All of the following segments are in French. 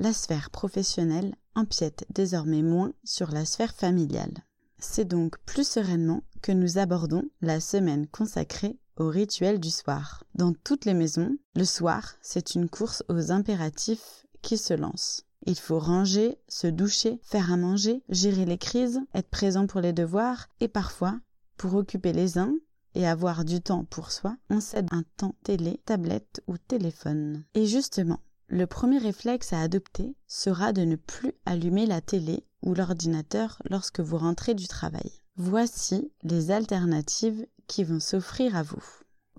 La sphère professionnelle empiète désormais moins sur la sphère familiale. C'est donc plus sereinement que nous abordons la semaine consacrée au rituel du soir. Dans toutes les maisons, le soir, c'est une course aux impératifs qui se lance. Il faut ranger, se doucher, faire à manger, gérer les crises, être présent pour les devoirs et parfois, pour occuper les uns et avoir du temps pour soi, on cède un temps télé, tablette ou téléphone. Et justement, le premier réflexe à adopter sera de ne plus allumer la télé ou l'ordinateur lorsque vous rentrez du travail. Voici les alternatives qui vont s'offrir à vous.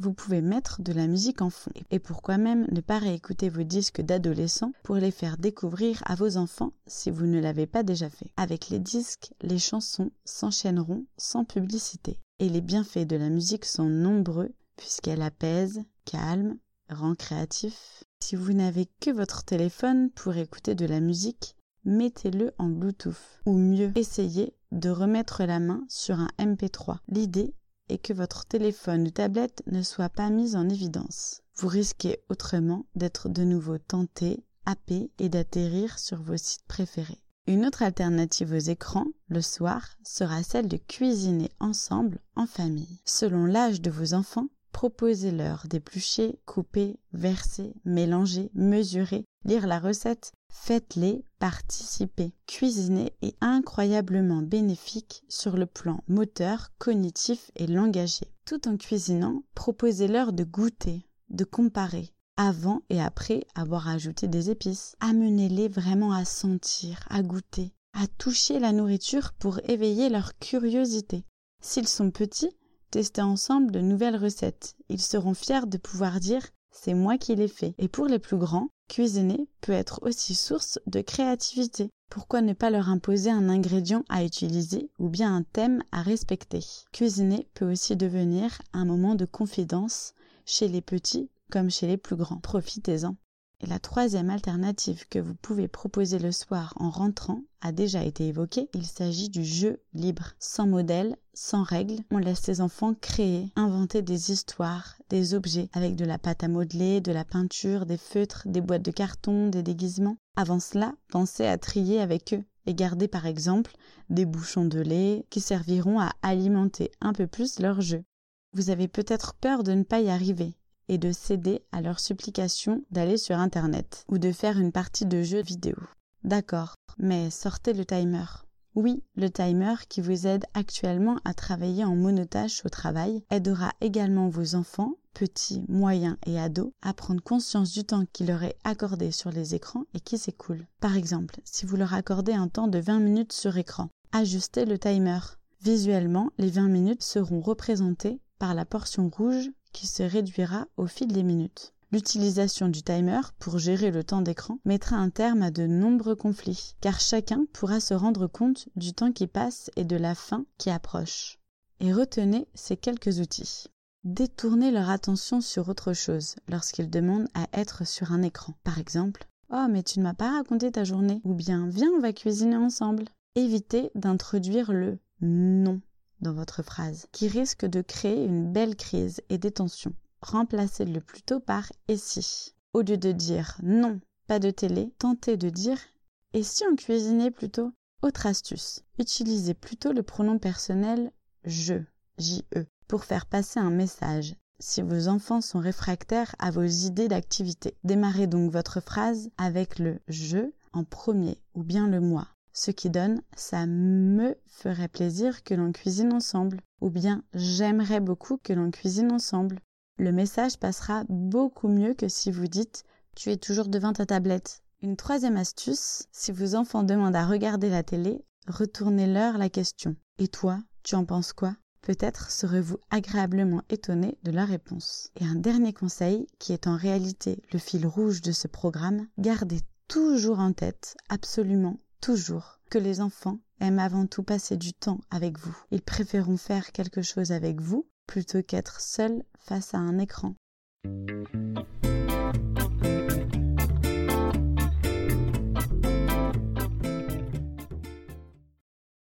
Vous pouvez mettre de la musique en fond et pourquoi même ne pas réécouter vos disques d'adolescents pour les faire découvrir à vos enfants si vous ne l'avez pas déjà fait? Avec les disques, les chansons s'enchaîneront sans publicité et les bienfaits de la musique sont nombreux puisqu'elle apaise, calme, rend créatif, si vous n'avez que votre téléphone pour écouter de la musique, mettez-le en Bluetooth. Ou mieux, essayez de remettre la main sur un MP3. L'idée est que votre téléphone ou tablette ne soit pas mise en évidence. Vous risquez autrement d'être de nouveau tenté, happé et d'atterrir sur vos sites préférés. Une autre alternative aux écrans, le soir, sera celle de cuisiner ensemble en famille. Selon l'âge de vos enfants, Proposez-leur d'éplucher, couper, verser, mélanger, mesurer, lire la recette. Faites-les participer. Cuisiner est incroyablement bénéfique sur le plan moteur, cognitif et langagier. Tout en cuisinant, proposez-leur de goûter, de comparer, avant et après avoir ajouté des épices. Amenez-les vraiment à sentir, à goûter, à toucher la nourriture pour éveiller leur curiosité. S'ils sont petits, tester ensemble de nouvelles recettes. Ils seront fiers de pouvoir dire c'est moi qui l'ai fait. Et pour les plus grands, cuisiner peut être aussi source de créativité. Pourquoi ne pas leur imposer un ingrédient à utiliser ou bien un thème à respecter? Cuisiner peut aussi devenir un moment de confidence chez les petits comme chez les plus grands. Profitez-en. Et la troisième alternative que vous pouvez proposer le soir en rentrant a déjà été évoquée. Il s'agit du jeu libre, sans modèle, sans règles. On laisse ses enfants créer, inventer des histoires, des objets avec de la pâte à modeler, de la peinture, des feutres, des boîtes de carton, des déguisements. Avant cela, pensez à trier avec eux et garder par exemple des bouchons de lait qui serviront à alimenter un peu plus leur jeu. Vous avez peut-être peur de ne pas y arriver et de céder à leurs supplications d'aller sur Internet ou de faire une partie de jeu vidéo. D'accord, mais sortez le timer. Oui, le timer qui vous aide actuellement à travailler en monotâche au travail aidera également vos enfants, petits, moyens et ados, à prendre conscience du temps qui leur est accordé sur les écrans et qui s'écoule. Par exemple, si vous leur accordez un temps de 20 minutes sur écran, ajustez le timer. Visuellement, les 20 minutes seront représentées par la portion rouge qui se réduira au fil des minutes. L'utilisation du timer pour gérer le temps d'écran mettra un terme à de nombreux conflits, car chacun pourra se rendre compte du temps qui passe et de la fin qui approche. Et retenez ces quelques outils. Détournez leur attention sur autre chose lorsqu'ils demandent à être sur un écran. Par exemple, Oh mais tu ne m'as pas raconté ta journée ou bien Viens on va cuisiner ensemble. Évitez d'introduire le non dans votre phrase, qui risque de créer une belle crise et des tensions. Remplacez-le plutôt par et si. Au lieu de dire non, pas de télé, tentez de dire et si on cuisinait plutôt? Autre astuce, utilisez plutôt le pronom personnel je, J-E, pour faire passer un message. Si vos enfants sont réfractaires à vos idées d'activité, démarrez donc votre phrase avec le je en premier ou bien le moi ce qui donne ça me ferait plaisir que l'on cuisine ensemble ou bien j'aimerais beaucoup que l'on cuisine ensemble. Le message passera beaucoup mieux que si vous dites tu es toujours devant ta tablette. Une troisième astuce, si vos enfants demandent à regarder la télé, retournez-leur la question. Et toi, tu en penses quoi? Peut-être serez-vous agréablement étonné de la réponse. Et un dernier conseil, qui est en réalité le fil rouge de ce programme, gardez toujours en tête absolument toujours que les enfants aiment avant tout passer du temps avec vous. Ils préféreront faire quelque chose avec vous plutôt qu'être seuls face à un écran.